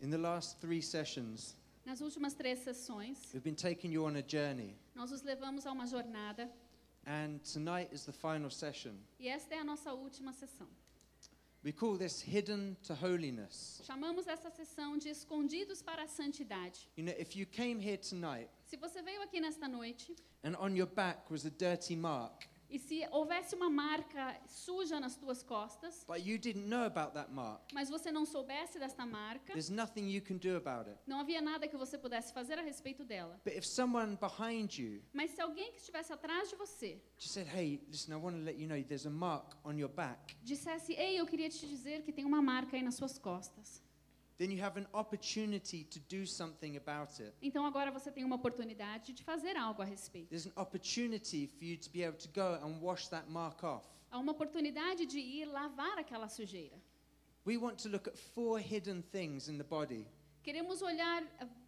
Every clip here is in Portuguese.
In the last three sessions, Nas últimas três sessões, we've been taking you on a journey, nós os levamos a uma jornada and tonight is the final session. e esta é a nossa última sessão. We call this Hidden to Holiness. Chamamos essa sessão de Escondidos para a Santidade. You know, if you came here tonight Se você veio aqui nesta noite and on your back was a dirty mark, e se houvesse uma marca suja nas tuas costas, but you didn't know about that mark, mas você não soubesse desta marca, there's nothing you can do about it. não havia nada que você pudesse fazer a respeito dela. But if someone behind you Mas se alguém que estivesse atrás de você just said, hey, listen, I want to let you know there's a mark on your back, dissesse: Ei, eu queria te dizer que tem uma marca aí nas suas costas. Então agora você tem uma oportunidade de fazer algo a respeito. There's an opportunity for you to be able to go and wash that mark off. Há uma oportunidade de ir lavar aquela sujeira. We want to look at four hidden things in the body. Queremos olhar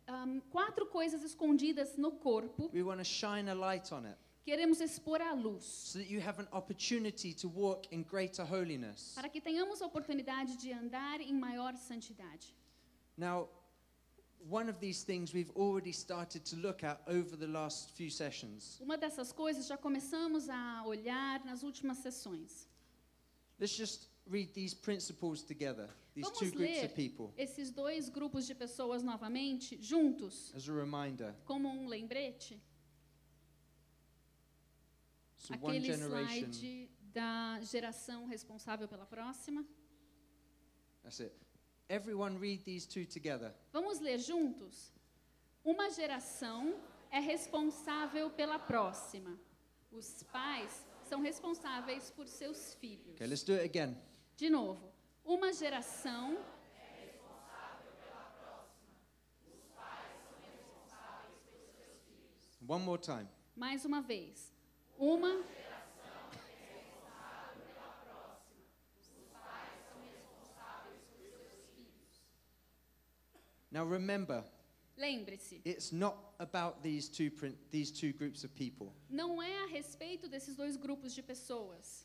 ah, um, quatro coisas escondidas no corpo. We want to shine a light on it Queremos expor à luz. so that you have an opportunity to walk in greater holiness. Para que tenhamos a oportunidade de andar em maior santidade. Now, one of these things we've already started to look at over the last few sessions. Uma dessas coisas já começamos a olhar nas últimas sessões. Let's just read these principles together, these two Vamos groups of people, esses dois grupos de pessoas novamente, juntos, as a reminder. como um lembrete. So, Aquele slide da geração responsável pela próxima. That's it. Everyone read these two together. Vamos ler juntos? Uma geração é responsável pela próxima. Os pais são responsáveis por seus filhos. Okay, let's do it again. De novo, uma geração One more time. Mais uma vez. Uma Now remember, Lembre-se, it's not about these two, prin- these two groups of people. não é a respeito desses dois grupos de pessoas.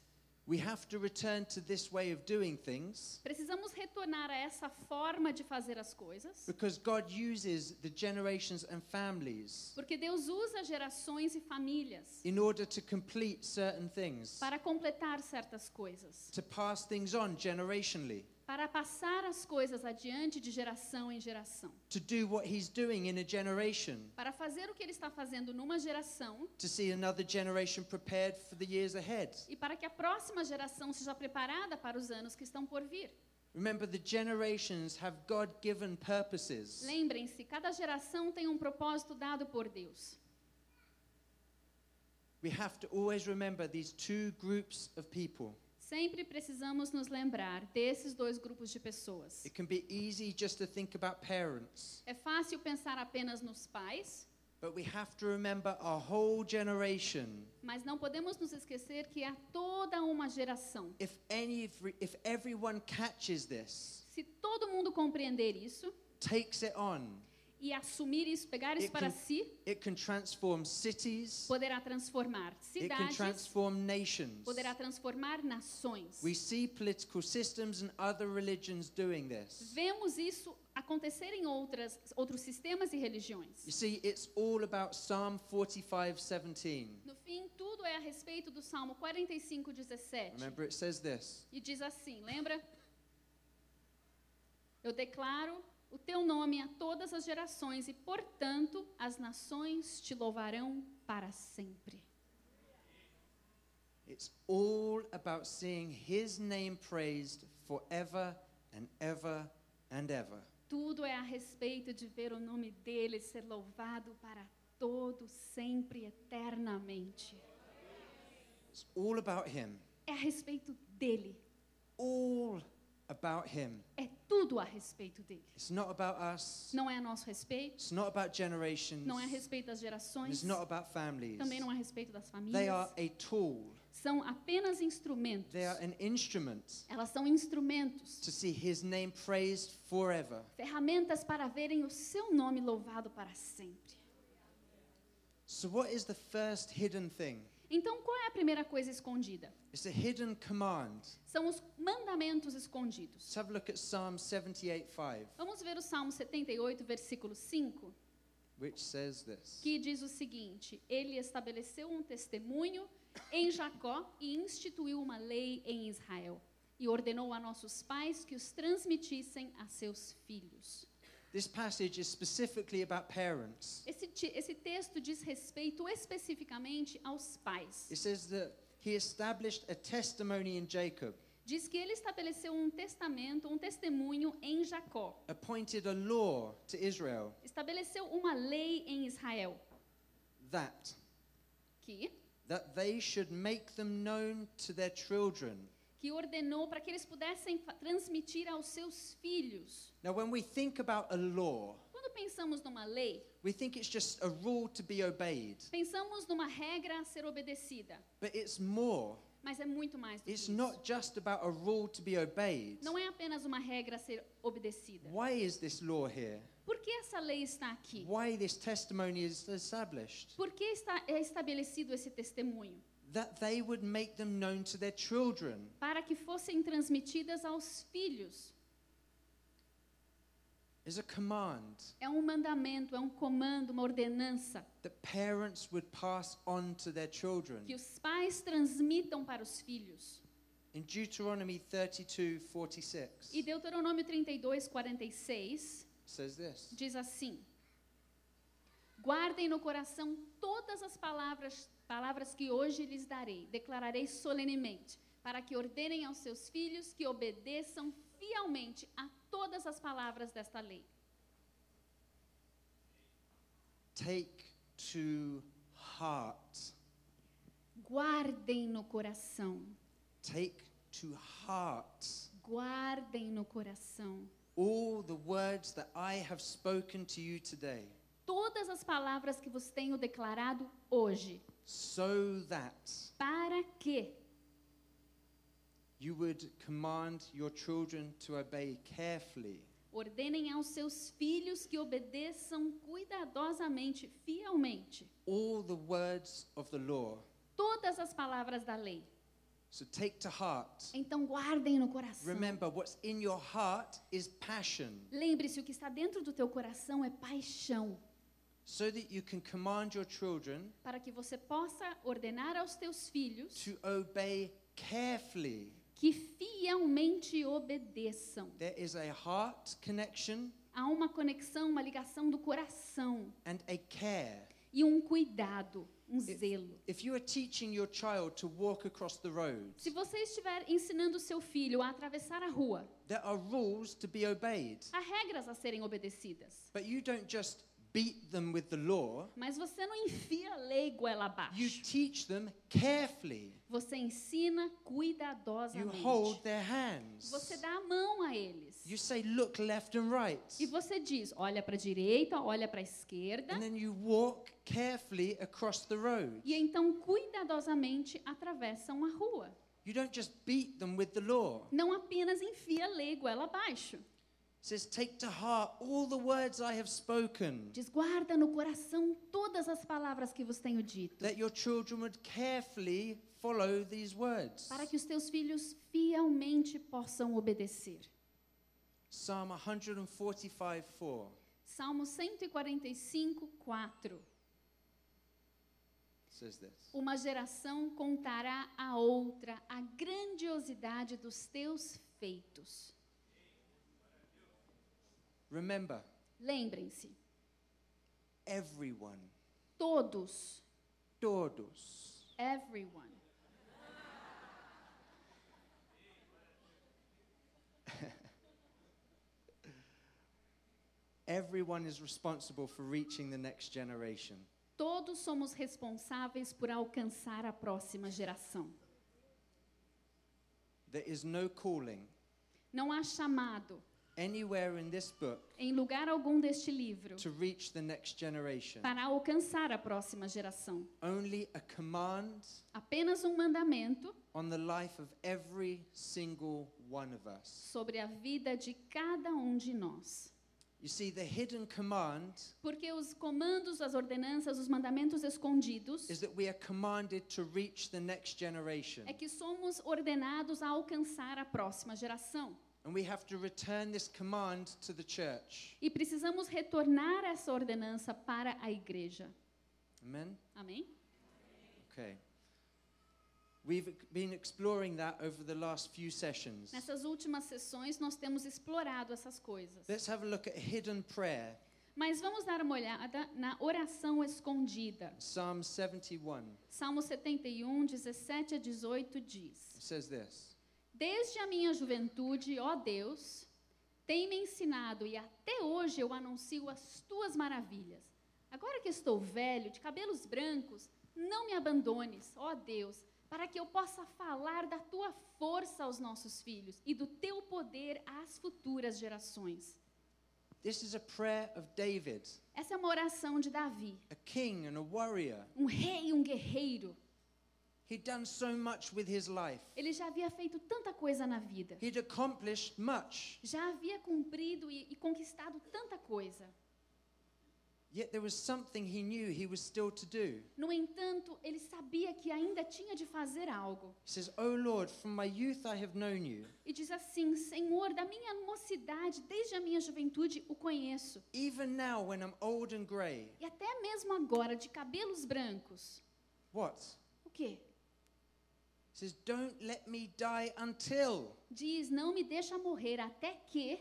We have to return to this way of doing things Precisamos retornar a essa forma de fazer as coisas, because God uses the generations and families porque Deus usa gerações e famílias in order to complete certain things, para completar certas coisas, to pass things on generationally, para passar as coisas adiante de geração em geração, to do what He's doing in a generation, para fazer o que ele está fazendo numa geração to see another generation prepared for the years ahead. e para que a próxima geração seja preparada para os anos que estão por vir. Remember, the generations have God given purposes. Lembrem-se, cada geração tem um propósito dado por Deus. We have to always remember these two groups of people. Sempre precisamos nos lembrar desses dois grupos de pessoas. It can be easy just to think about parents, É fácil pensar apenas nos pais, but we have to remember whole generation. mas não podemos nos esquecer que há toda uma geração. If any, if everyone catches this, Se todo mundo compreender isso takes it on, e assumir isso, pegar isso It para can- si, poderá transformar It can cidades, transform nations. poderá transformar nações. We see political systems and other religions doing this. Vemos isso acontecer em outras, outros sistemas e religiões. You see, it's all about Psalm 45:17. No fim, tudo é a respeito do Salmo 45, 17. Remember, it says this. E diz assim, lembra? Eu declaro o teu nome a todas as gerações e, portanto, as nações te louvarão para sempre. It's all about seeing His name praised forever and ever and ever. Tudo é a respeito de ver o nome dele ser louvado para todo sempre eternamente. It's all about Him. É a respeito dele. All about Him. É tudo a respeito dele. It's not about us. Não é a nosso respeito, It's not about generations. não é a respeito das gerações, It's not about families. também não é a respeito das They are famílias. a tool. São apenas instrumentos. They are an instrument Elas são instrumentos, to see His name praised forever. ferramentas para verem o seu nome louvado para sempre. So, what is the first hidden thing? Então, qual é a primeira coisa escondida? It's a hidden command. São os mandamentos escondidos. Let's have a look at Psalm 78 5, Vamos ver o Salmo 78, versículo 5, which says this que diz o seguinte: Ele estabeleceu um testemunho em Jacó e instituiu uma lei em Israel. E ordenou a nossos pais que os transmitissem a seus filhos. This passage is specifically about parents. Esse, esse texto diz respeito especificamente aos pais. It says that he established a testimony in Jacob, Diz que ele estabeleceu um testamento, um testemunho em Jacó. appointed a law to Israel Estabeleceu uma lei em Israel that que that they should make them known to their children. Que ordenou para que eles pudessem transmitir aos seus filhos. Now when we think about a law, Quando pensamos numa lei, we think it's just a rule to be obeyed, pensamos numa regra a ser obedecida, but it's more. mas é muito mais do que It's isso. not just about a rule to be obeyed. Não é apenas uma regra a ser obedecida. Why is this law here? Por que essa lei está aqui? Why this testimony is established? Por que está é estabelecido esse testemunho? That they would make them known to their children. Para que fossem transmitidas aos filhos. Is a command É um mandamento, é um comando, uma ordenança that parents would pass on to their children. que os pais transmitam para os filhos. In Deuteronomy 32 46, E Deuteronômio 32, 46 says this diz assim: Guardem no coração todas as palavras, palavras que hoje lhes darei, declararei solenemente, para que ordenem aos seus filhos que obedeçam fielmente a todas as palavras desta lei. Take to heart. Guardem no coração, Take to heart. Guardem no coração. All the words that I have spoken to you today, todas as palavras que vos tenho declarado hoje, so that para que you would command your children to obey carefully ordenem aos seus filhos que obedeçam cuidadosamente, fielmente, all the words of the law. todas as palavras da lei. So take to heart. Então guardem no coração. Remember, what's in your heart is passion, Lembre-se, o que está dentro do teu coração é paixão, so that you can command your children para que você possa ordenar aos teus filhos to obey carefully. que fielmente obedeçam. There is a heart connection Há uma conexão, uma ligação do coração and a care. e um cuidado, um zelo. If you are teaching your child to walk across the road, Se você estiver ensinando seu filho a atravessar a rua, there are rules to be obeyed. há regras a serem obedecidas. But you don't just beat them with the law, Mas você não enfia a lei goela you abaixo. teach them carefully. Você ensina You cuidadosamente. hold their hands. Você dá a mão a eles. You say, look left and right. E você diz, olha para a direita, olha para a esquerda. And then you walk carefully across the road. E então, cuidadosamente, atravessam a rua. You don't just beat them with the law. Não apenas enfia a lei goela abaixo. Says, take to heart all the words I have spoken, Diz, guarda no coração todas as palavras que vos tenho dito. that your children would carefully follow these words. Para que os teus filhos fielmente possam obedecer. Psalm 145 4 Salmo 145, 4. says this Uma geração contará a outra a grandiosidade dos teus feitos. Remember, Lembrem-se, everyone, todos, todos, everyone, everyone is responsible for reaching the next generation. todos somos responsáveis por alcançar a próxima geração. There is no calling. Não há chamado anywhere in this book em lugar algum deste livro to reach the next generation. para alcançar a próxima geração. Only a command Apenas um mandamento on the life of every single one of us. sobre a vida de cada um de nós. You see, the hidden command Porque os comandos, as ordenanças, os mandamentos escondidos is that we are commanded to reach the next generation. é que somos ordenados a alcançar a próxima geração. And we have to return this command to the church. E precisamos retornar essa ordenança para a igreja. Amen? Amém? Okay. We've been exploring that over the last few sessions. Nessas últimas sessões nós temos explorado essas coisas. Let's have a look at hidden prayer, Mas vamos dar uma olhada na oração escondida. Psalm 71. Salmo 71, 17 a 18 diz: It says this Desde a minha juventude, ó Deus, tem me ensinado e até hoje eu anuncio as tuas maravilhas. Agora que estou velho, de cabelos brancos, não me abandones, ó Deus, para que eu possa falar da tua força aos nossos filhos e do teu poder às futuras gerações. This is a prayer of David, Essa é uma oração de Davi, a king and a warrior. um rei, um guerreiro. He'd done so much with his life, Ele já havia feito tanta coisa na vida, he'd accomplished much. já havia cumprido e, e conquistado tanta coisa. Yet there was something he knew he was still to do. No entanto, ele sabia que ainda tinha de fazer algo. He says, Oh Lord, from my youth I have known you. E diz assim: Senhor, da minha mocidade, desde a minha juventude, o conheço. Even now, when I'm old and grey, E até mesmo agora, de cabelos brancos. what? O quê? Says, Don't let me die until, Diz: Não me deixa morrer até que,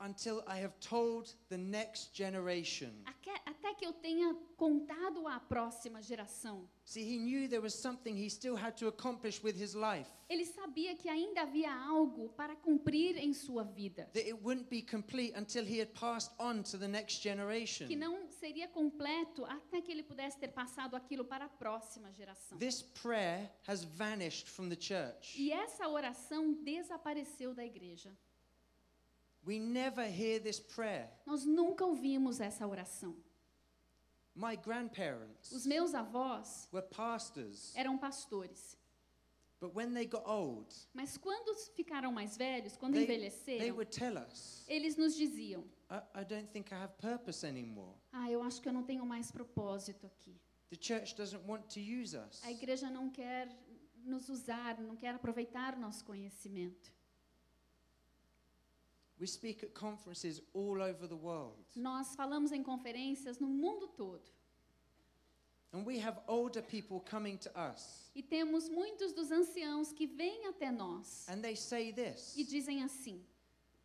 until I have told the next generation. até que eu tenha contado à próxima geração. See, he knew there was something he still had to accomplish with his life, Ele sabia que ainda havia algo para cumprir em sua vida. that it wouldn't be complete until he had passed on to the next Que generation. não seria completo até que ele pudesse ter passado aquilo para a próxima geração. This prayer has vanished from the church. E essa oração desapareceu da igreja. We never hear this prayer. Nós nunca ouvimos essa oração. My grandparents Os meus avós were pastors, eram pastores. but when they got old, Mas quando ficaram mais velhos, quando they, they envelheceram, would tell us, eles nos diziam: I, I don't think I have purpose anymore. Ah, eu acho que eu não tenho mais propósito aqui. The church doesn't want to use us. A igreja não quer nos usar, não quer aproveitar nosso conhecimento. We speak at conferences all over the world, Nós falamos em conferências no mundo todo. and we have older people coming to us, E temos muitos dos anciãos que vêm até nós and they say this e dizem assim: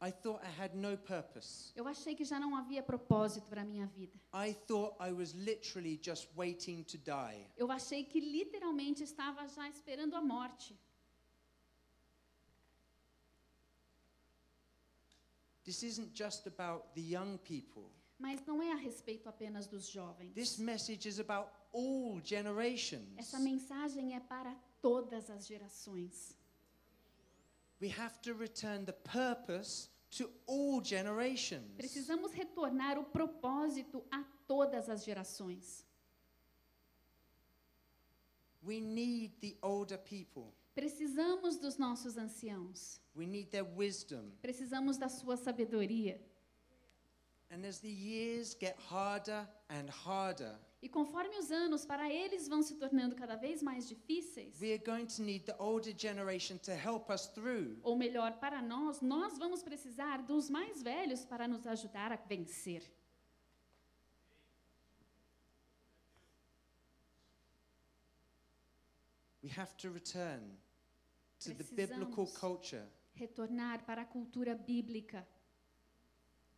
I thought I had no purpose. Eu achei que já não havia propósito para minha vida. I thought I was literally just waiting to die. Eu achei que literalmente estava já esperando a morte. This isn't just about the young people. Mas não é a respeito apenas dos jovens. This message is about all generations. Essa mensagem é para todas as gerações. We have to return the purpose to all generations. Precisamos retornar o propósito a todas as gerações. We need the older people. Precisamos dos nossos anciãos. We need their wisdom. Precisamos da sua sabedoria. And as the years get harder and harder, E conforme os anos para eles vão se tornando cada vez mais difíceis, we are going to need the older generation to help us through. ou melhor, para nós, nós vamos precisar dos mais velhos para nos ajudar a vencer. We have to return to the biblical culture. Retornar para a cultura bíblica. We have to return to the biblical culture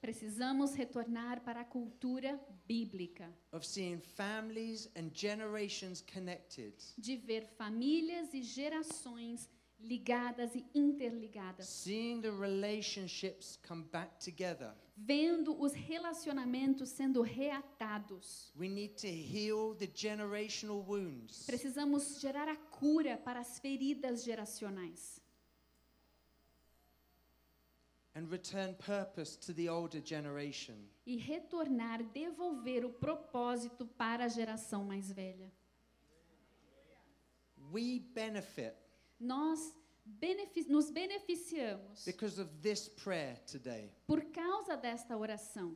Precisamos retornar para a cultura bíblica. of seeing families and generations connected, De ver famílias e gerações ligadas e interligadas. seeing the relationships come back together. Vendo os relacionamentos sendo reatados. We need to heal the generational wounds. Precisamos gerar a cura para as feridas geracionais. And return purpose to the older generation. E retornar, devolver o propósito para a geração mais velha. We benefit Nós benefi- nos beneficiamos because of this prayer today. por causa desta oração.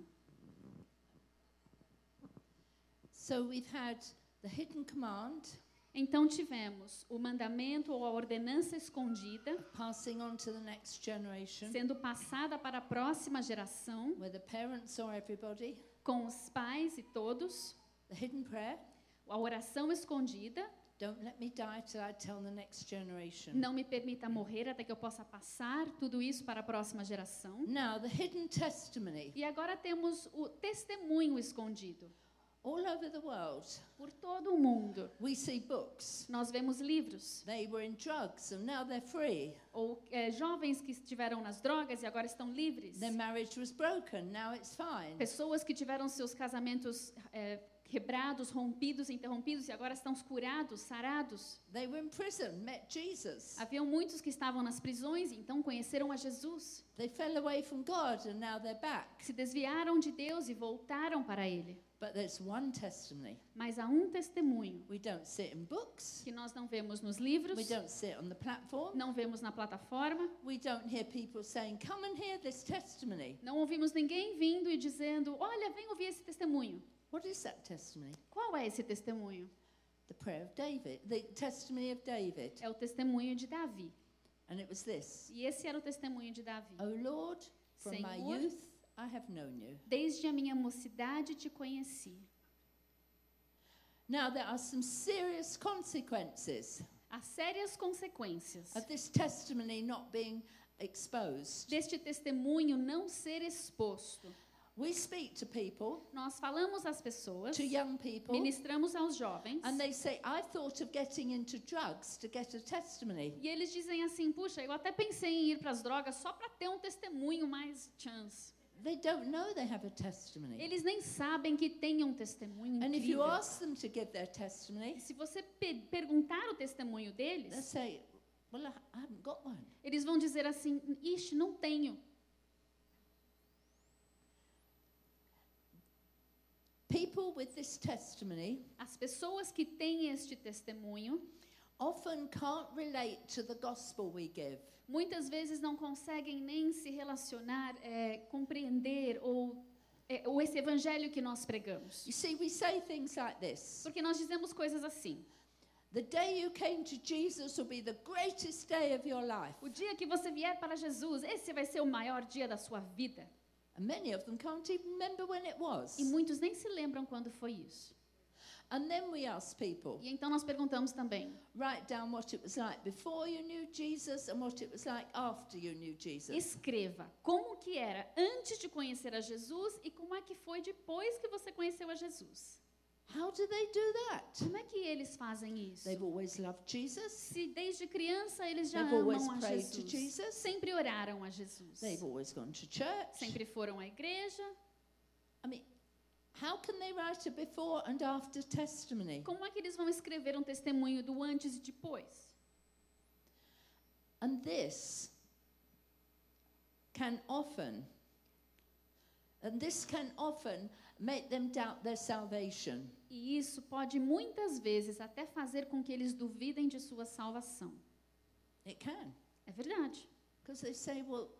So we've had the hidden command Então tivemos o mandamento ou a ordenança escondida passing on to the next generation, sendo passada para a próxima geração whether parents or everybody. com os pais e todos, The hidden prayer, a oração escondida, don't let me die till I tell the next generation. não me permita morrer até que eu possa passar tudo isso para a próxima geração. Now, the hidden testimony. E agora temos o testemunho escondido. All over the world, Por todo o mundo, we see books. nós vemos livros They were in drugs and now they're free. ou é, jovens que estiveram nas drogas e agora estão livres. Their marriage was broken, now it's fine. Pessoas que tiveram seus casamentos é, quebrados, rompidos, interrompidos e agora estão curados, sarados. They were in prison, met Jesus. Haviam muitos que estavam nas prisões e então conheceram a Jesus. They fell away from God and now they're back. Se desviaram de Deus e voltaram para Ele. But there's one testimony. Mas há um testemunho We don't see it in books. que nós não vemos nos livros, We don't see it on the platform. não vemos na plataforma, We don't hear people saying, Come and hear this testimony. não ouvimos ninguém vindo e dizendo: Olha, vem ouvir esse testemunho. What is that testimony? Qual é esse testemunho? The prayer of David, the testimony of David. É o testemunho de Davi. And it was this E esse era o testemunho de Davi. O Lord, from my Senhor. youth I have known you. Desde a minha mocidade te conheci. Now, there are some serious consequences Há sérias consequências of this testimony not being exposed. deste testemunho não ser exposto. We speak to people, Nós falamos às pessoas, to young people, ministramos aos jovens, and they say, I thought of getting into drugs to get a testimony. e eles dizem assim: puxa, eu até pensei em ir para as drogas só para ter um testemunho mais chance. They don't know they have a testimony. Eles nem sabem que tem um testemunho And if you incrível. ask them to give their testimony, se você pe- perguntar o testemunho deles, say, Well, I haven't got one. eles vão dizer assim: ixi, não tenho. People with this testimony As pessoas que têm este testemunho often can't relate to the gospel we give. muitas vezes não conseguem nem se relacionar, é, compreender ou, é, ou esse evangelho que nós pregamos. You see, we say things like this Porque nós dizemos coisas assim: The day you came to Jesus will be the greatest day of your life. o dia que você vier para Jesus, esse vai ser o maior dia da sua vida. And many of them can't even remember when it was. E muitos nem se lembram quando foi isso. And then we ask people, E então nós perguntamos também: write down what it was like before you knew Jesus and what it was like after you knew Jesus. escreva como que era antes de conhecer a Jesus e como é que foi depois que você conheceu a Jesus. How do they do that? Como é que eles fazem isso? They've always loved Jesus. Se desde criança eles já They've always amam a prayed to Jesus, Jesus. sempre oraram a Jesus, They've always gone to church. sempre foram à igreja. I mean, how can they write a before and after testimony? Como é que eles vão escrever um testemunho do antes e depois? And this can often, and this can often make them doubt their salvation. E isso pode muitas vezes até fazer com que eles duvidem de sua salvação. It can. É verdade. Because they say, well,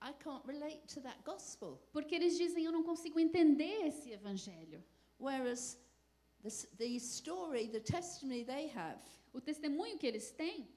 I can't relate to that gospel. Porque eles dizem, eu não consigo entender esse evangelho. Whereas the, the story, the testimony they have, O testemunho que eles têm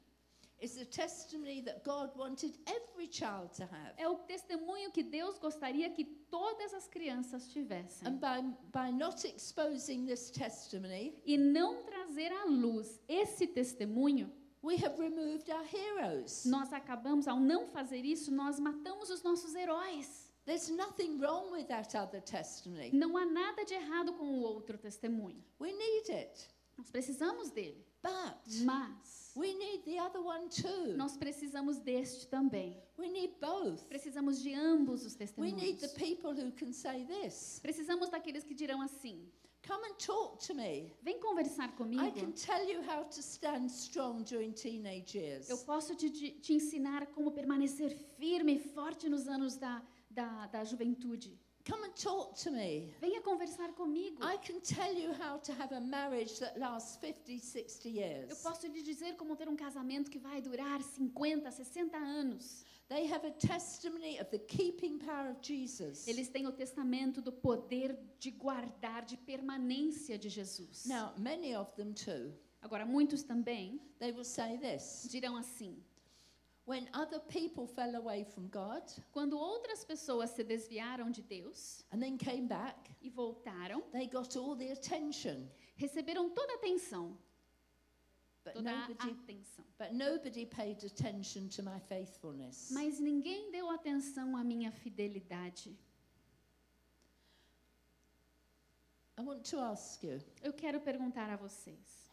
é o testemunho que Deus gostaria que todas as crianças tivessem. And by, by not exposing this testimony, E não trazer à luz esse testemunho, we have removed our heroes. nós acabamos, ao não fazer isso, nós matamos os nossos heróis. There's nothing wrong with that other testimony. Não há nada de errado com o outro testemunho. We need it. Nós precisamos dele. But Mas we need the other one too. nós precisamos deste também. We need both. Precisamos de ambos os We need testemunhos. the people who can say this. Precisamos daqueles que dirão assim: Come and talk to me. vem conversar I comigo. can tell you how to stand strong during teenage years. Eu posso te, te ensinar como permanecer firme e forte nos anos da, da, da juventude. Come and talk to me. Venha conversar comigo. I can tell you how to have a marriage that lasts 50, 60 Eu years. posso lhe dizer como ter um casamento que vai durar 50, 60 anos. They have a testimony of the keeping power of Jesus. Eles têm o testamento do poder de guardar, de permanência de Jesus. Now, many of them too, Agora, muitos também they will say this dirão assim: when other people fell away from God quando outras pessoas se desviaram de Deus and then came back, e voltaram, they got all the attention. receberam toda a atenção, But toda a nobody, atenção. but nobody paid attention to my faithfulness. Mas ninguém deu atenção à minha fidelidade. I want to ask you, Eu quero perguntar a vocês: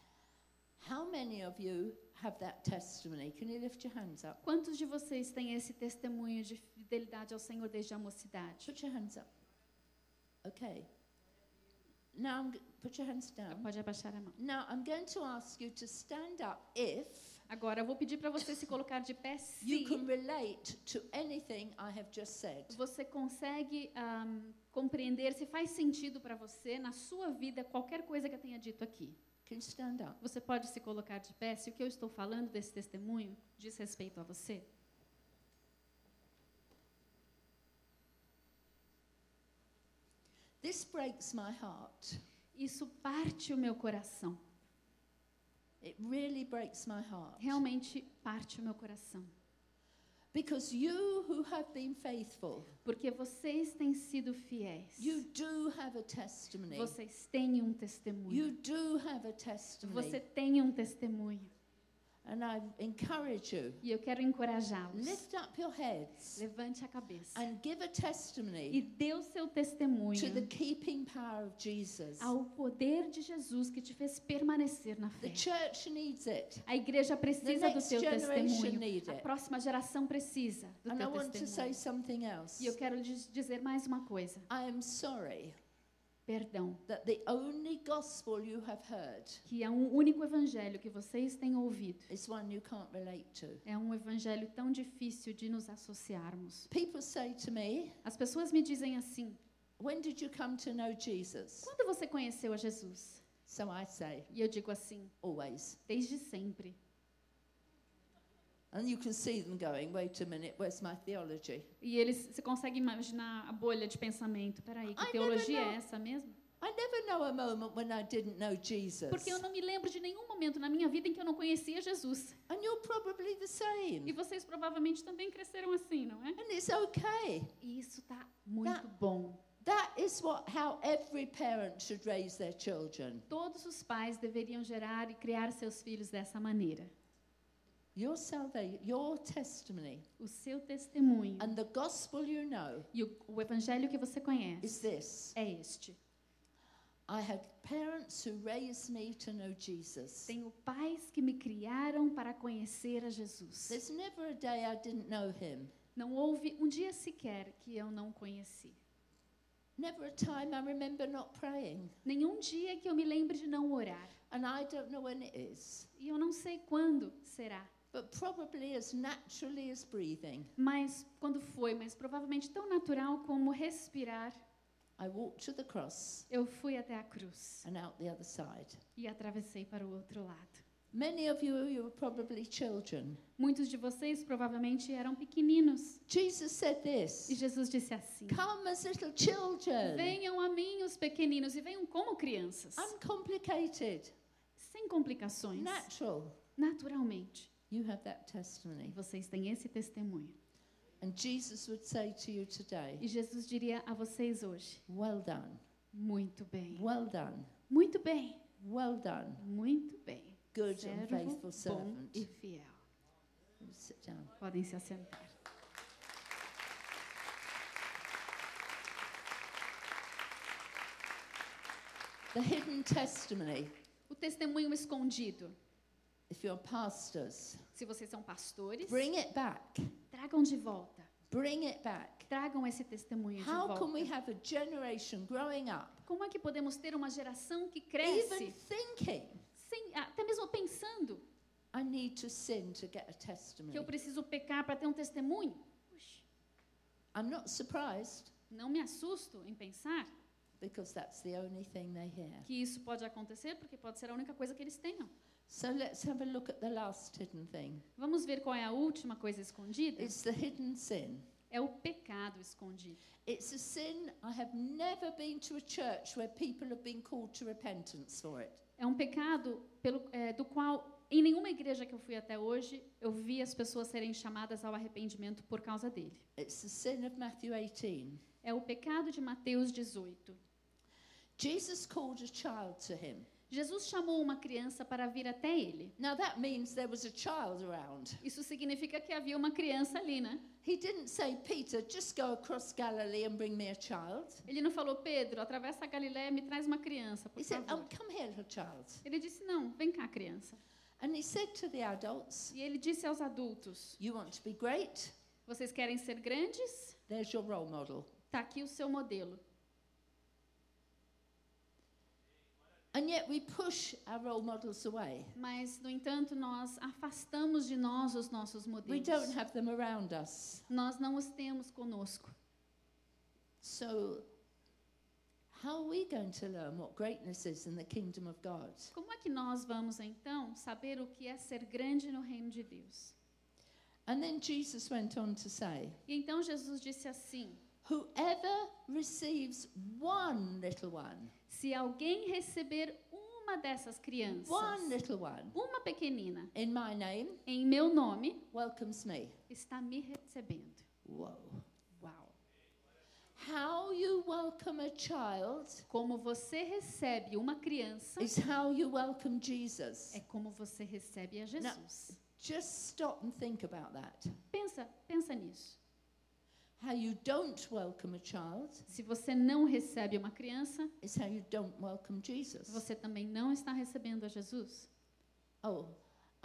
how many of you have that testimony? Can you lift your hands up? quantos de vocês têm esse testemunho de fidelidade ao Senhor desde a mocidade? Put your hands up. Okay. Now, I'm, put your hands down. Pode abaixar a mão. Now, I'm going to ask you to stand up if Agora eu vou pedir para você se colocar de pé you se can relate to anything I have just said. você consegue ahm, compreender, se faz sentido para você na sua vida qualquer coisa que eu tenha dito aqui. Can stand up? Você pode se colocar de pé se o que eu estou falando desse testemunho diz respeito a você? This breaks my heart. Isso parte o meu coração. It really breaks my heart. Realmente parte o meu coração. Because you who have been faithful, Porque vocês têm sido fiéis. you do have a testimony. Vocês têm um testemunho. You do have a testimony. Você tem um testemunho. And I encourage you, E eu quero encorajá-los. lift up your heads Levante a cabeça. and give a E testimony dê o seu testemunho to the keeping power of Jesus. ao poder de Jesus que te fez permanecer na fé. The church needs it. A igreja The precisa do teu generation testemunho. need A it. próxima geração precisa do And I teu want to say testemunho. something else. E eu quero lhes dizer mais uma coisa. I am sorry Perdão. that the only gospel you have heard Que é um único evangelho que vocês têm ouvido. is one you can't relate to. É um evangelho tão difícil de nos associarmos. People say to me, As pessoas me dizem assim: When did you come to know Jesus? quando você conheceu a Jesus? So I say, E eu digo assim: Always. desde sempre. And you can see them going, Wait a minute, where's my theology? E eles, você consegue imaginar a bolha de pensamento? Peraí, que I teologia é essa mesmo? I never know a moment when I didn't know Jesus. Porque eu não me lembro de nenhum momento na minha vida em que eu não conhecia Jesus. And you're probably the E same. vocês provavelmente também cresceram assim, não é? And it's okay. E isso tá muito That- bom. That is what how every parent should raise their children. Todos os pais deveriam gerar e criar seus filhos dessa maneira. Your salvation, your testimony, O seu testemunho and the gospel you know e o, o evangelho que você is conhece this. é este. I had parents who raised me to know Jesus. Tenho pais que me criaram para conhecer a Jesus. There's never a day I didn't know him. Não houve um dia sequer que eu não conheci. Never a time I remember not praying. Nenhum dia que eu me lembre de não orar. And I don't know when it is. E eu não sei quando será. But probably as naturally as breathing, Mas quando foi, mas provavelmente tão natural como respirar, I walked to the cross eu fui até a cruz and out the other side. e atravessei para o outro lado. Many of you, you were probably children. Muitos de vocês provavelmente eram pequeninos. Jesus said E this Jesus disse assim: Come as little children. Venham a mim os pequeninos e venham como crianças, Uncomplicated, sem complicações, natural. naturalmente. You have that testimony. vocês têm esse testemunho. And Jesus would say to you today, E Jesus diria a vocês hoje: Well done, muito bem, well done, muito bem, well done, muito bem. good and Servo faithful bom servant. e fiel. Sit down. Podem se assentar. The hidden testimony. O testemunho escondido. If you're pastors, Se vocês são pastores, bring it back. tragam de volta. Bring it back. Tragam esse testemunho de How can we volta. have a generation growing up, Como é que podemos ter uma geração que even cresce, thinking, sem, até mesmo pensando I need to sin to get a que testimony? eu preciso pecar para ter um testemunho? Puxa, I'm not surprised. Não me assusto em pensar because that's the only thing they hear. que isso pode acontecer, porque pode ser a única coisa que eles tenham. So let's have a look at the last hidden thing. Vamos ver qual é a última coisa escondida? It's the hidden sin. É o pecado escondido. It's a sin I have never been to a church where people have been called to repentance for it. É um pecado pelo, é, do qual, em nenhuma igreja que eu fui até hoje, eu vi as pessoas serem chamadas ao arrependimento por causa dele. It's the sin of Matthew 18. É o pecado de Mateus 18. Jesus called a child to him. Jesus chamou uma criança para vir até ele. Now that means there was a child around. Isso significa que havia uma criança ali, né? He didn't say, Peter, just go across Galilee and bring me a child. Ele não falou, Pedro, atravessa a Galiléia e me traz uma criança, por He said, favor. Oh, come here, little child. Ele disse, não, vem cá, criança. And he said to the adults, E ele disse aos adultos, You want to be great? vocês querem ser grandes? There's your role model. Tá aqui o seu modelo. And yet we push our role models away. Mas, no entanto, nós afastamos de nós os nossos We modelos. don't have them around us. Nós não os temos conosco. So, how are we going to learn what greatness is in the kingdom of God? Como é que nós vamos, então, saber o que é ser grande no reino de Deus? And then Jesus went on to say, E então Jesus disse assim: Whoever receives one little one, Se alguém receber uma dessas crianças, one little one, uma pequenina, in my name, em meu nome, welcomes me. está me recebendo. Whoa. Uau! How you welcome a child Como você recebe uma criança, is how you welcome Jesus. é como você recebe a Jesus. Just stop and think about that. Pensa, pensa nisso. How you don't welcome a child Se você não recebe uma criança, is how you don't welcome Jesus. você também não está recebendo a Jesus. Oh,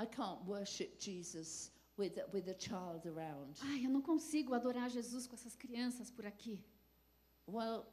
I can't worship Jesus with, with a child around. Ai, eu não consigo adorar Jesus com essas crianças por aqui. Well,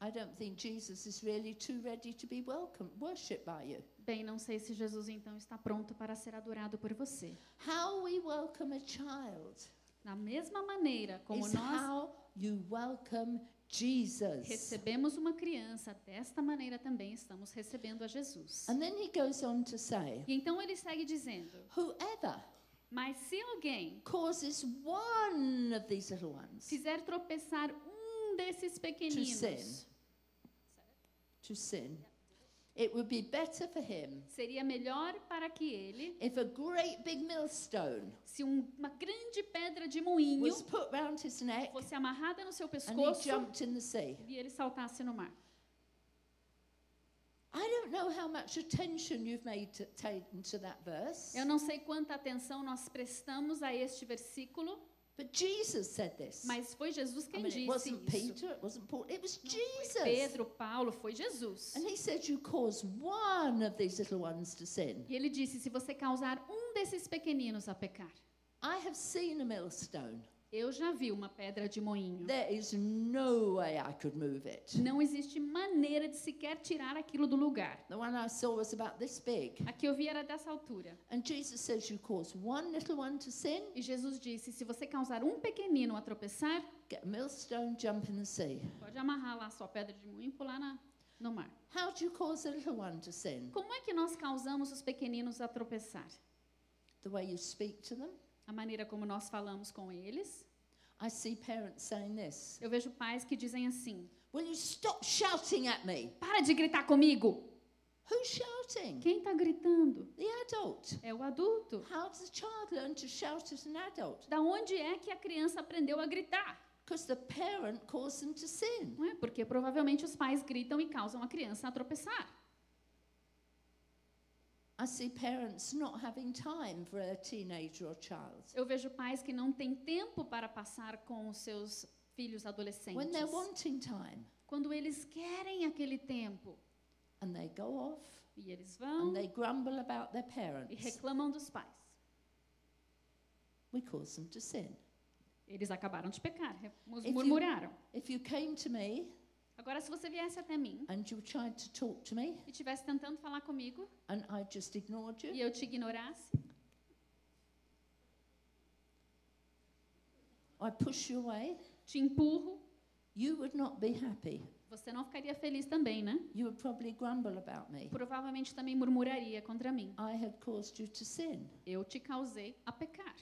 I don't think Jesus is really too ready to be welcome, worshipped by you. Bem, não sei se Jesus então está pronto para ser adorado por você. How we welcome a child Da mesma maneira como is nós how you welcome Jesus. recebemos uma criança, desta maneira também estamos recebendo a Jesus. And then he goes on to say, E então ele segue dizendo: whoever Mas se alguém causes one of these little ones fizer tropeçar um desses pequeninos, sin. to sin, it would be better for him seria melhor para que ele, if a great big millstone se um- uma grande pedra de moinho was put round his neck fosse amarrada no seu and he pescoço jumped in the sea. e ele saltasse no mar. I don't know how much attention you've made to, taken to that verse, Eu não sei quanta atenção nós prestamos a este versículo, but Jesus said this. mas foi Jesus I quem mean, it disse wasn't isso. Peter, it wasn't Paul, it was Não Jesus. foi Pedro, Paulo, foi Jesus. And he said, You cause one of these little ones to sin. E ele disse: se você causar um desses pequeninos a pecar, I have seen a millstone. Eu já vi uma pedra de moinho. There is no way I could move it. Não existe maneira de sequer tirar aquilo do lugar. The one I saw was about this big. A que eu vi era dessa altura. And Jesus says, You cause one little one to sin, E Jesus disse: se você causar um pequenino a tropeçar, get a millstone, jump in the sea. pode amarrar lá a sua pedra de moinho e pular na, no mar. How do you cause a little one to sin? Como é que nós causamos os pequeninos a tropeçar? The way you speak to them. A maneira como nós falamos com eles. I see parents saying this Eu vejo pais que dizem assim: Will you stop shouting at me? para de gritar comigo. Who's shouting? Quem está gritando? The adult. É o adulto. How does a child learn to shout at an adult? Da onde é que a criança aprendeu a gritar? Because the parent caused them to sin. Não é? Porque provavelmente os pais gritam e causam a criança a tropeçar. I see parents not having time for a teenager or child. Eu vejo pais que não têm tempo para passar com os seus filhos When adolescentes. they're wanting time, Quando eles querem aquele tempo and they go off e eles vão and they grumble about their e parents, reclamam dos pais. we cause them to sin. Eles acabaram de pecar, mus- If you- murmuraram. If you came to me Agora, se você viesse até mim and you tried to talk to me e estivesse tentando falar comigo and I just ignored you, e eu te ignorasse, I push you away, te empurro, you would not be happy. Você não ficaria feliz também, né? You would probably grumble about me. Provavelmente também murmuraria contra mim. I had caused you to sin. Eu te causei a pecar.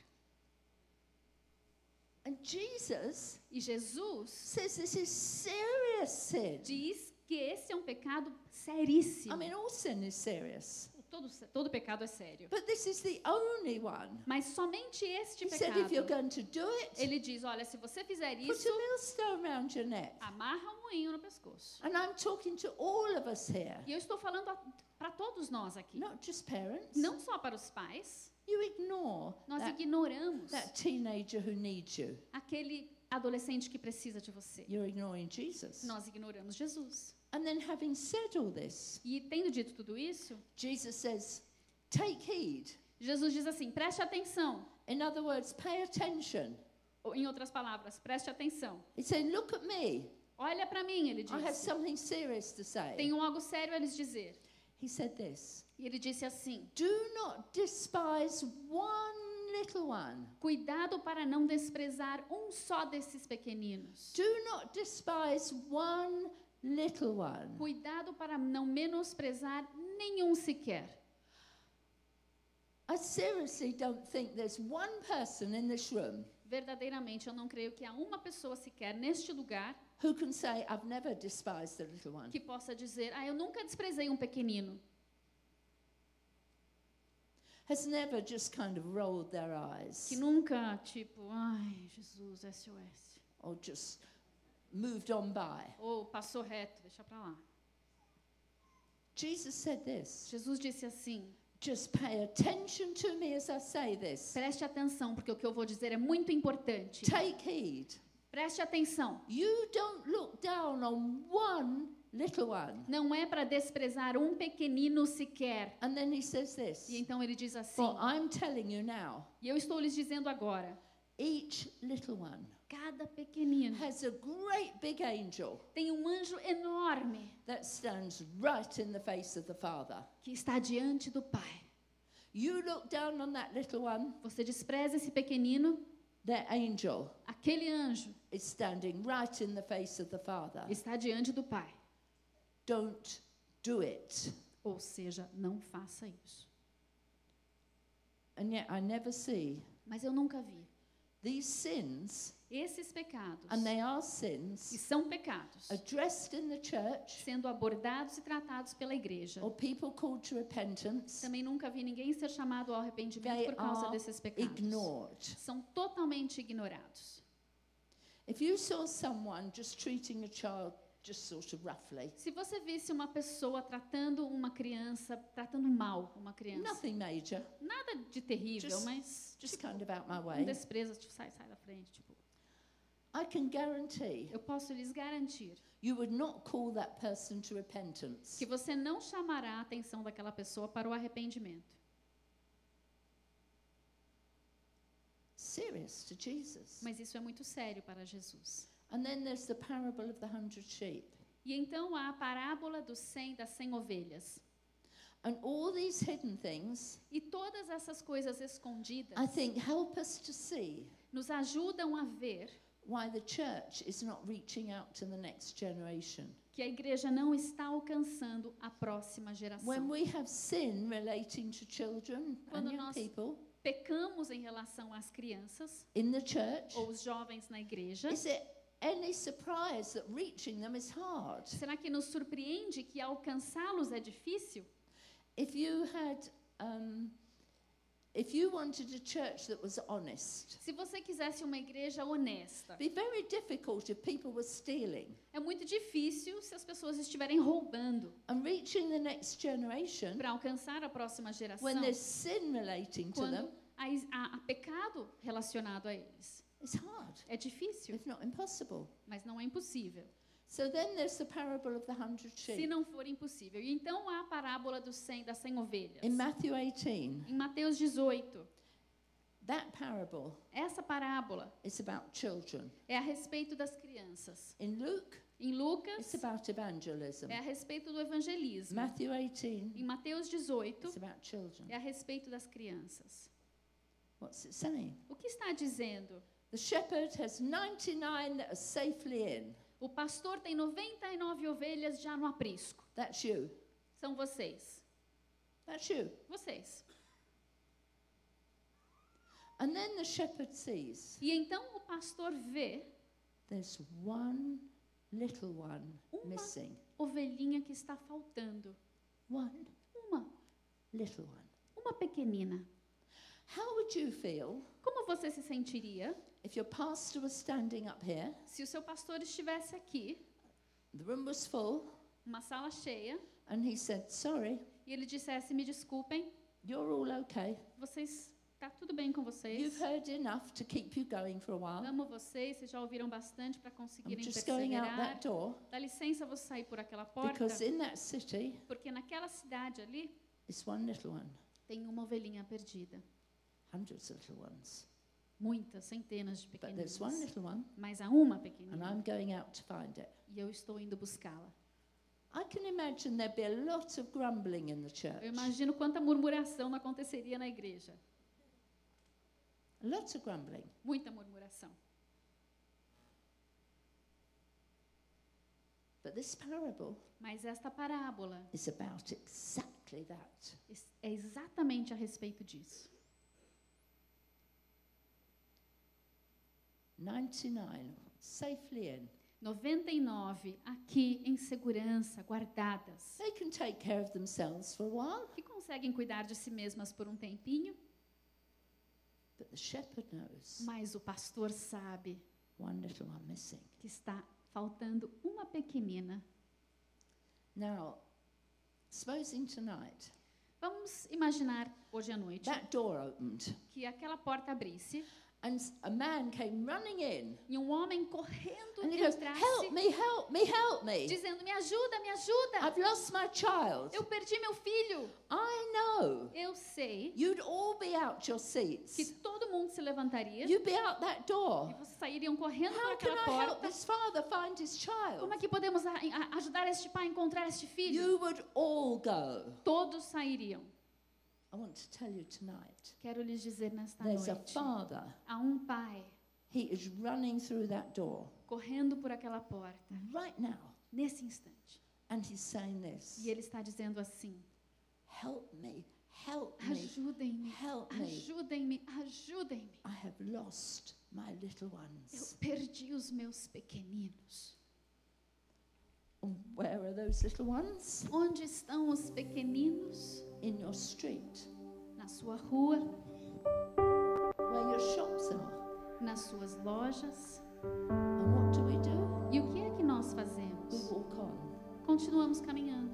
And Jesus E Jesus says this is serious sin. diz que esse é um pecado seríssimo. I mean, all sin is serious. Todo, todo pecado é sério. But this is the only one. Mas somente este He said if you're pecado. going to do it, Ele diz: olha, se você fizer put isso, a millstone around your neck. amarra um moinho no pescoço. And I'm talking to all of us here, E eu estou falando para todos nós aqui, not just parents. não só para os pais. You ignore Nós that, ignoramos that teenager who needs you. aquele adolescente que precisa de você. You're ignoring Jesus. Nós ignoramos Jesus. And then, having said all this, E tendo dito tudo isso, Jesus says, Take heed. Jesus diz assim: preste atenção. In other words, pay attention. Ou, em outras palavras, preste atenção. He's saying, Look at me. Olha para mim, ele I have disse. something serious to say. Tenho algo sério a lhes dizer. He said this E ele disse assim: Do not despise one little one. Cuidado para não desprezar um só desses pequeninos. Do not despise one little one. Cuidado para não menosprezar nenhum sequer. I seriously don't think there's one person in this room Verdadeiramente, eu não creio que há uma pessoa sequer neste lugar who can say, I've never despised the little one. que possa dizer: Ah, eu nunca desprezei um pequenino. Has never just kind of rolled their eyes Que nunca, tipo, ai, Jesus, SOS. or just moved on by. Ou passou reto, deixa pra lá. Jesus said this Jesus disse assim: just pay attention to me as I say this. Preste atenção, porque o que eu vou dizer é muito importante. Take heed. Preste atenção. You don't look down on one little one. Não é para desprezar um pequenino sequer. And then he says this E então ele diz assim: For I'm telling you now, E eu estou lhes dizendo agora: each little one cada pequenino has a great big angel tem um anjo enorme that stands right in the face of the Father. que está diante do Pai. You look down on that little one, Você despreza esse pequenino, that angel aquele anjo is standing right in the face of the Father. está diante do Pai. Don't do it. Ou seja, não faça isso. And yet I never see Mas eu nunca vi these sins, esses pecados, and they are sins, são pecados, addressed in the church sendo abordados e tratados pela igreja. or people called to repentance. Também nunca vi ninguém ser chamado ao arrependimento por causa desses pecados. Ignored. São totalmente ignorados. If you saw someone just treating a child just sort of roughly, Se você visse uma pessoa tratando uma criança, tratando mal uma criança, nothing major, nada de terrível, Just- mas just tipo, kind of out my um way, desprezo, tipo, sai, sai da frente, tipo. I can guarantee Eu posso lhes garantir you would not call that person to repentance. que você não chamará a atenção daquela pessoa para o arrependimento. Serious to Jesus. Mas isso é muito sério para Jesus. And then there's the parable of the hundred sheep. E então há a parábola dos 100 das 100 ovelhas. And all these hidden things, E todas essas coisas escondidas I think, help us to see nos ajudam a ver why the church is not reaching out to the next generation. que a igreja não está alcançando a próxima When geração. we have sin relating to children Quando and young nós- people Pecamos em relação às crianças in the church, ou os jovens na igreja. is it any surprise that reaching them is hard? Será que nos surpreende que alcançá-los é difícil? If you had, um, if you wanted a church that was honest, Se você quisesse uma igreja honesta, be very difficult if people were stealing. é muito difícil se as pessoas estiverem roubando And reaching the next generation, para alcançar a próxima geração. when there's sin relating to them, há- há pecado relacionado a eles. It's hard, É difícil, if not impossible. mas não é impossível. So then there's the parable of the hundred Se sheep. não for impossível. E então há a parábola dos 100, das 100 ovelhas. In Matthew 18, Em Mateus 18, that parable essa parábola is about children. é a respeito das crianças. In Luke, Em it's Lucas, about evangelism. é a respeito do evangelismo. Matthew 18, Em Mateus 18, it's about children. é a respeito das crianças. What's it saying? O que está dizendo? The shepherd has 99 that are safely in. O pastor tem 99 ovelhas já no aprisco. That's you. São vocês. That's you. Vocês. And then the shepherd sees E então o pastor vê there's one little one Uma. missing. ovelhinha que está faltando. One Uma. little one. Uma pequenina. How would you feel Como você se sentiria if your pastor was standing up here, se o seu pastor estivesse aqui, the room was full, uma sala cheia, and he said, Sorry, e ele dissesse: Me desculpem, you're all okay. vocês. Tá tudo bem com You've vocês? heard enough to keep you going for a while. Amo vocês, vocês já ouviram bastante para I'm conseguirem just going out perseverar. that door Dá licença, vou sair por aquela porta, because in that city porque naquela cidade ali one little one, tem uma ovelhinha perdida. hundreds of little ones. Muitas, centenas de But there's one pequeninas. little one, Mas há uma and pequenina. I'm going out to find it. E eu estou indo buscá-la. I can imagine there'd be a lot of grumbling in the church. Eu imagino quanta murmuração aconteceria na igreja. A lot of grumbling. Muita murmuração. But this parable Mas esta parábola is about exactly that. é exatamente a respeito disso. 99 safely in. 99 aqui em segurança, guardadas, They can take care of themselves for a while, que conseguem cuidar de si mesmas por um tempinho, but the shepherd knows mas o pastor sabe one little one missing. que está faltando uma pequenina. Now, supposing tonight Vamos imaginar hoje à noite that door opened que aquela porta abrisse and a man came running in e um homem correndo and he goes, entrasse, Help me, help me, help me. dizendo: Me ajuda, me ajuda! I've lost my child. Eu perdi meu filho. I know. Eu sei You'd all be out your que seats. todo mundo se levantaria You'd be out that e door. vocês sairiam correndo por How can aquela I help porta. this father find his child? Como é que podemos ajudar este pai a encontrar este filho? You would all go. Todos sairiam. I want to tell you tonight Quero lhes dizer nesta there's a noite: father. há um pai He is running through that door correndo por aquela porta, right now. nesse instante. And he's saying this E ele está dizendo assim: Help me, help me, Ajudem-me, help me. ajudem-me, ajudem-me. I have lost my little Eu ones. perdi os meus pequeninos. Where are those little ones? Onde estão os pequeninos? In your street, Na sua rua, where your shops are. nas suas lojas. And what do we do? E o que é que nós We fazemos? walk on. Continuamos caminhando.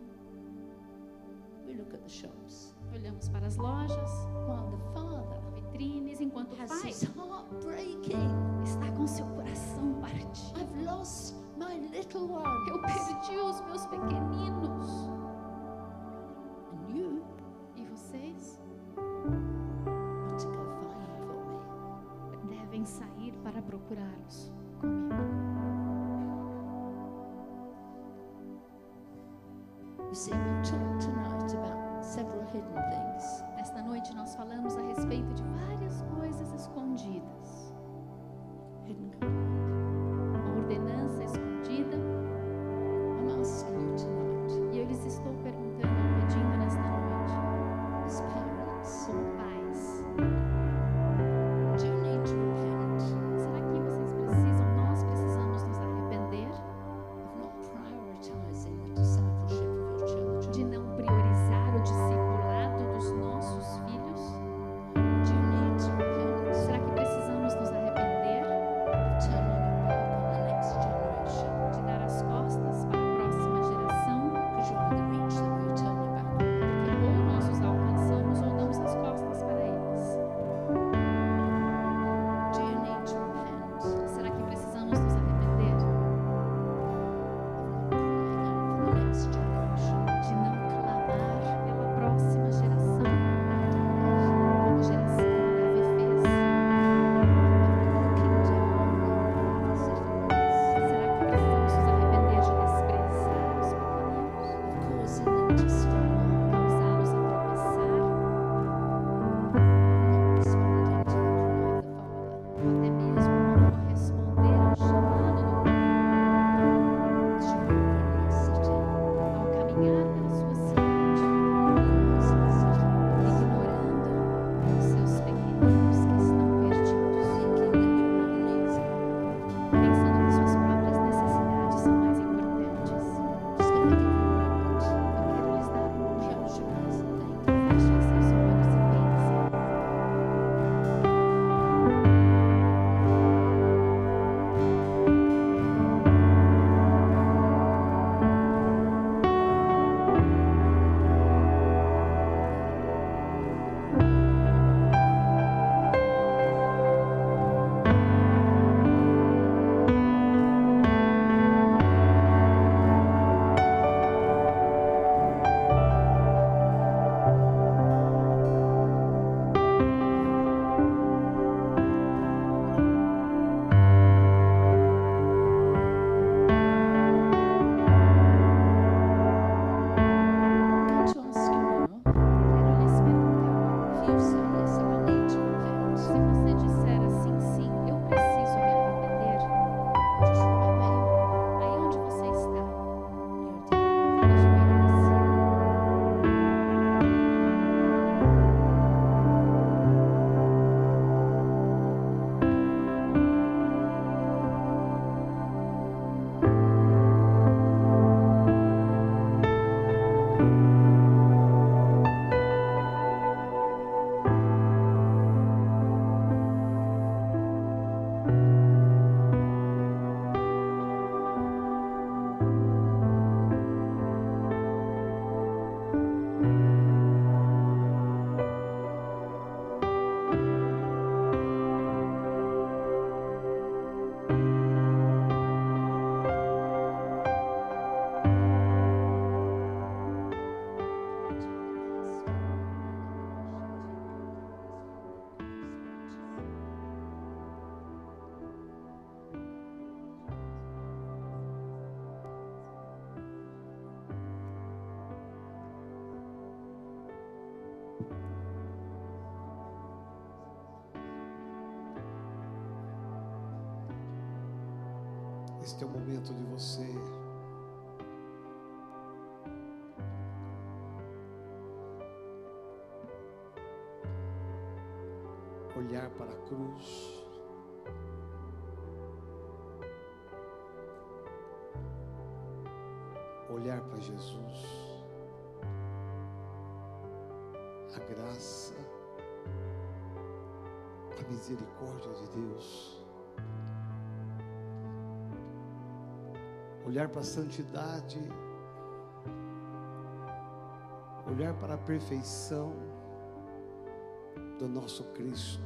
We look at the shops. Olhamos para as lojas, While the father vitrines, enquanto o has pai his heart breaking. está com seu coração partido. I've lost my little Eu ones. perdi os meus pequeninos. And you E vocês devem sair para procurá-los Este é o momento de você olhar para a cruz. Olhar para Jesus, a graça, a misericórdia de Deus. Olhar para a santidade, olhar para a perfeição do nosso Cristo.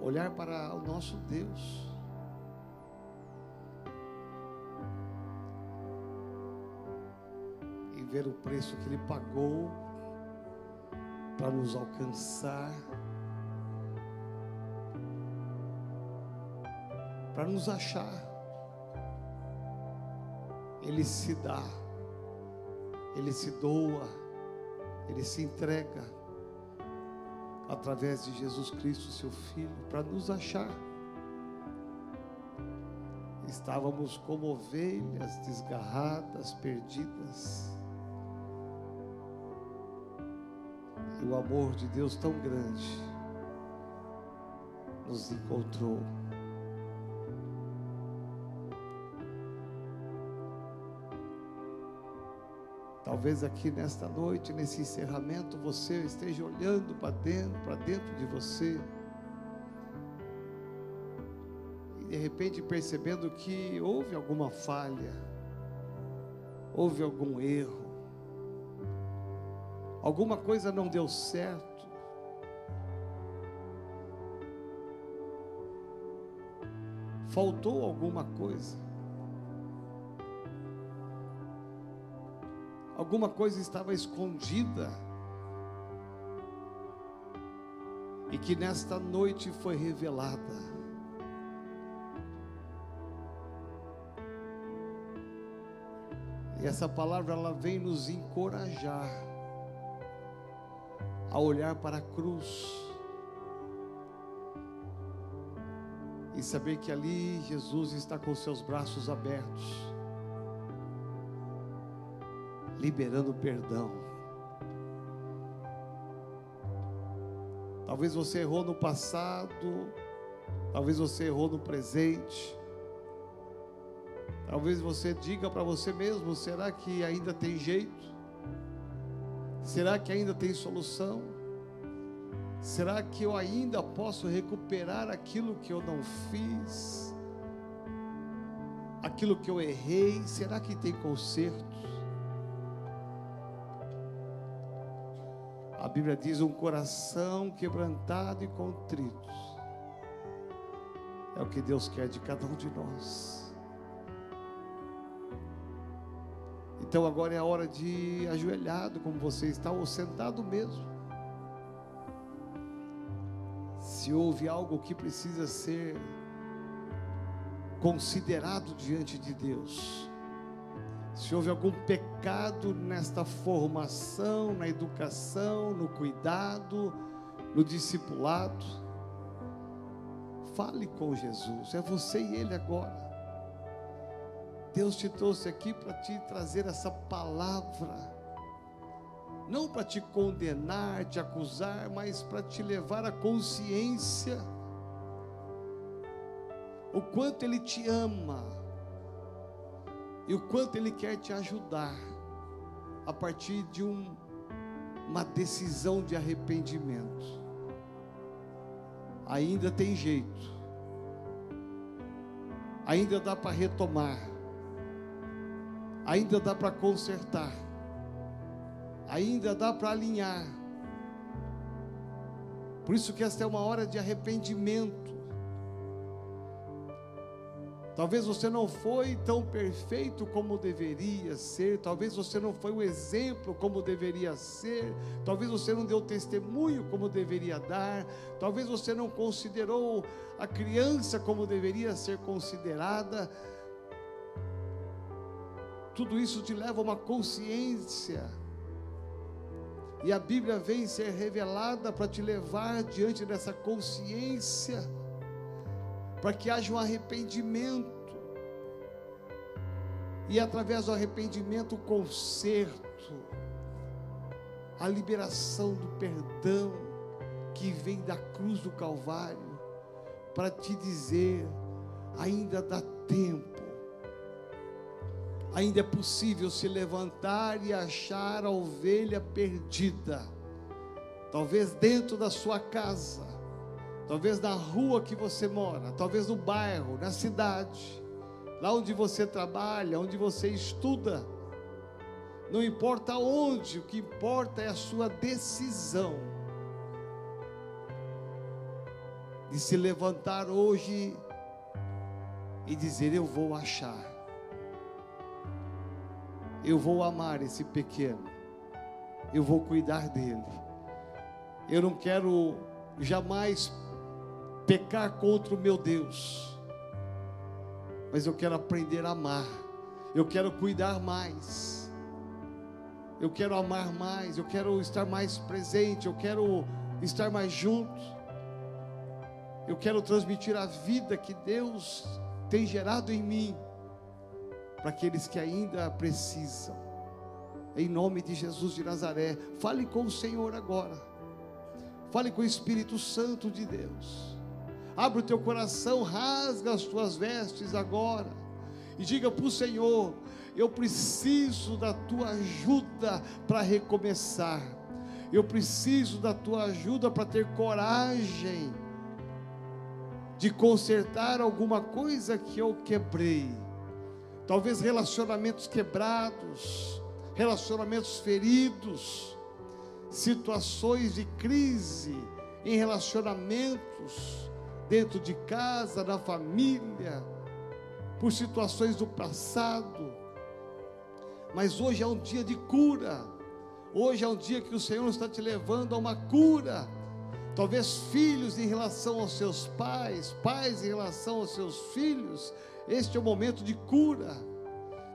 Olhar para o nosso Deus. E ver o preço que Ele pagou para nos alcançar. Para nos achar. Ele se dá, ele se doa, ele se entrega através de Jesus Cristo, seu Filho, para nos achar. Estávamos como ovelhas desgarradas, perdidas. E o amor de Deus tão grande nos encontrou. Talvez aqui nesta noite, nesse encerramento, você esteja olhando para dentro, para dentro de você. E de repente percebendo que houve alguma falha, houve algum erro, alguma coisa não deu certo. Faltou alguma coisa. Alguma coisa estava escondida e que nesta noite foi revelada. E essa palavra ela vem nos encorajar a olhar para a cruz e saber que ali Jesus está com seus braços abertos liberando perdão. Talvez você errou no passado, talvez você errou no presente. Talvez você diga para você mesmo: será que ainda tem jeito? Será que ainda tem solução? Será que eu ainda posso recuperar aquilo que eu não fiz? Aquilo que eu errei? Será que tem conserto? Bíblia diz: um coração quebrantado e contrito. É o que Deus quer de cada um de nós. Então agora é a hora de ajoelhado, como você está, ou sentado mesmo. Se houve algo que precisa ser considerado diante de Deus, se houve algum pecado nesta formação, na educação, no cuidado, no discipulado, fale com Jesus, é você e Ele agora. Deus te trouxe aqui para te trazer essa palavra, não para te condenar, te acusar, mas para te levar à consciência o quanto Ele te ama e o quanto Ele quer te ajudar a partir de um, uma decisão de arrependimento. Ainda tem jeito, ainda dá para retomar, ainda dá para consertar, ainda dá para alinhar. Por isso que esta é uma hora de arrependimento. Talvez você não foi tão perfeito como deveria ser, talvez você não foi o exemplo como deveria ser, talvez você não deu testemunho como deveria dar, talvez você não considerou a criança como deveria ser considerada. Tudo isso te leva a uma consciência E a Bíblia vem ser revelada para te levar diante dessa consciência, para que haja um arrependimento. E através do arrependimento, o conserto, a liberação do perdão que vem da cruz do Calvário, para te dizer: ainda dá tempo, ainda é possível se levantar e achar a ovelha perdida, talvez dentro da sua casa, talvez na rua que você mora, talvez no bairro, na cidade, lá onde você trabalha, onde você estuda, não importa onde, o que importa é a sua decisão de se levantar hoje e dizer: Eu vou achar. Eu vou amar esse pequeno, eu vou cuidar dele. Eu não quero jamais pecar contra o meu Deus, mas eu quero aprender a amar, eu quero cuidar mais, eu quero amar mais, eu quero estar mais presente, eu quero estar mais junto, eu quero transmitir a vida que Deus tem gerado em mim para aqueles que ainda precisam. Em nome de Jesus de Nazaré, fale com o Senhor agora. Fale com o Espírito Santo de Deus. Abre o teu coração, rasga as tuas vestes agora e diga para o Senhor: Eu preciso da tua ajuda para recomeçar. Eu preciso da tua ajuda para ter coragem de consertar alguma coisa que eu quebrei talvez relacionamentos quebrados, relacionamentos feridos, situações de crise em relacionamentos, dentro de casa, na família, por situações do passado. Mas hoje é um dia de cura. Hoje é um dia que o Senhor está te levando a uma cura. Talvez filhos em relação aos seus pais, pais em relação aos seus filhos, este é o momento de cura,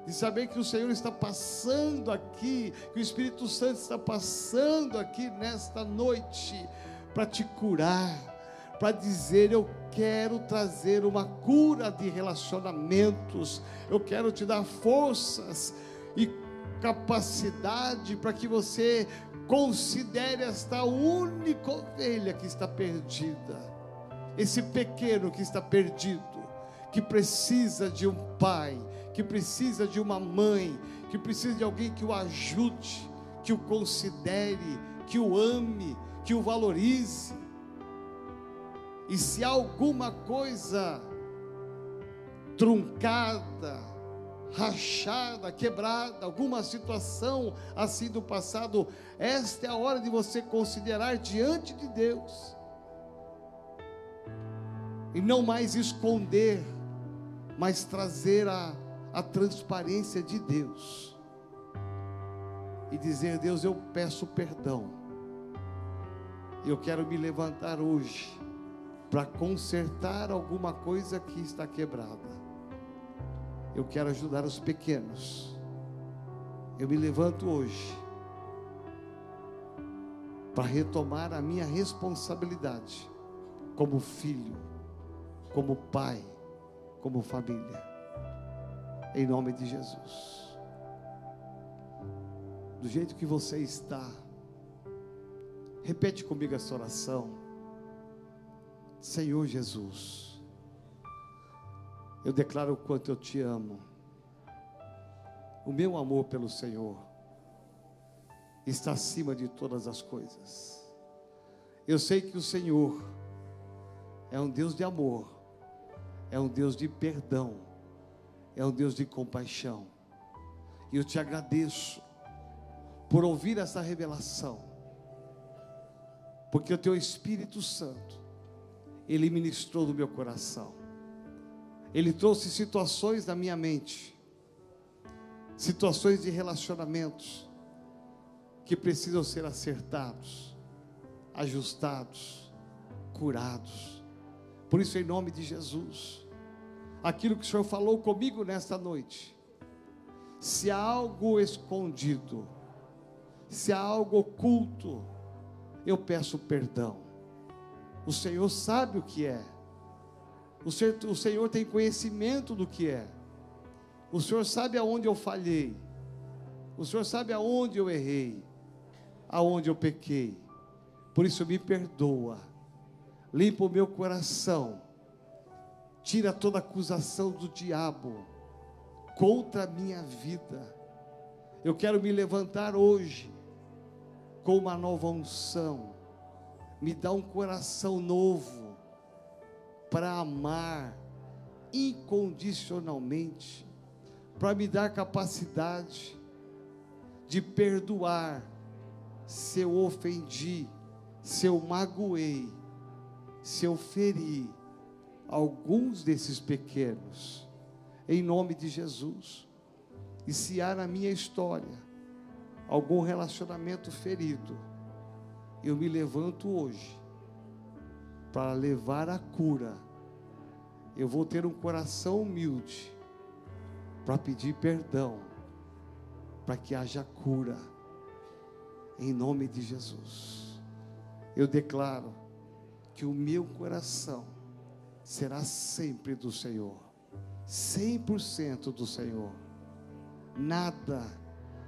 de saber que o Senhor está passando aqui, que o Espírito Santo está passando aqui nesta noite para te curar, para dizer: Eu quero trazer uma cura de relacionamentos, eu quero te dar forças e capacidade para que você considere esta única ovelha que está perdida, esse pequeno que está perdido que precisa de um pai, que precisa de uma mãe, que precisa de alguém que o ajude, que o considere, que o ame, que o valorize. E se alguma coisa truncada, rachada, quebrada, alguma situação assim do passado, esta é a hora de você considerar diante de Deus. E não mais esconder mas trazer a, a transparência de Deus e dizer: Deus, eu peço perdão. Eu quero me levantar hoje para consertar alguma coisa que está quebrada. Eu quero ajudar os pequenos. Eu me levanto hoje para retomar a minha responsabilidade como filho, como pai, como família. Em nome de Jesus. Do jeito que você está, repete comigo essa oração. Senhor Jesus, eu declaro o quanto eu te amo. O meu amor pelo Senhor está acima de todas as coisas. Eu sei que o Senhor é um Deus de amor é um Deus de perdão, é um Deus de compaixão. E eu te agradeço por ouvir essa revelação, porque o teu Espírito Santo, ele ministrou no meu coração, ele trouxe situações na minha mente, situações de relacionamentos que precisam ser acertados, ajustados, curados. Por isso, em nome de Jesus, aquilo que o Senhor falou comigo nesta noite. Se há algo escondido, se há algo oculto, eu peço perdão. O Senhor sabe o que é. O Senhor, o Senhor tem conhecimento do que é. O Senhor sabe aonde eu falhei. O Senhor sabe aonde eu errei. Aonde eu pequei. Por isso me perdoa. Limpa o meu coração. Tira toda acusação do diabo contra a minha vida. Eu quero me levantar hoje com uma nova unção. Me dá um coração novo para amar incondicionalmente, para me dar capacidade de perdoar se eu ofendi, se eu magoei, se eu feri alguns desses pequenos, em nome de Jesus. E se há na minha história algum relacionamento ferido, eu me levanto hoje para levar a cura. Eu vou ter um coração humilde para pedir perdão, para que haja cura, em nome de Jesus. Eu declaro que o meu coração será sempre do Senhor, 100% do Senhor. Nada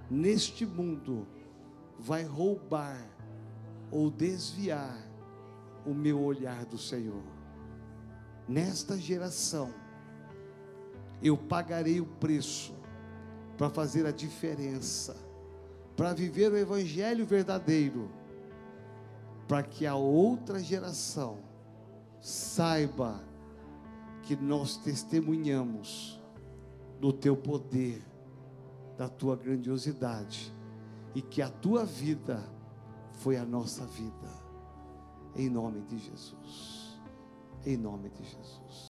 neste mundo vai roubar ou desviar o meu olhar do Senhor. Nesta geração, eu pagarei o preço para fazer a diferença, para viver o Evangelho verdadeiro, para que a outra geração saiba que nós testemunhamos do teu poder, da tua grandiosidade, e que a tua vida foi a nossa vida. Em nome de Jesus. Em nome de Jesus.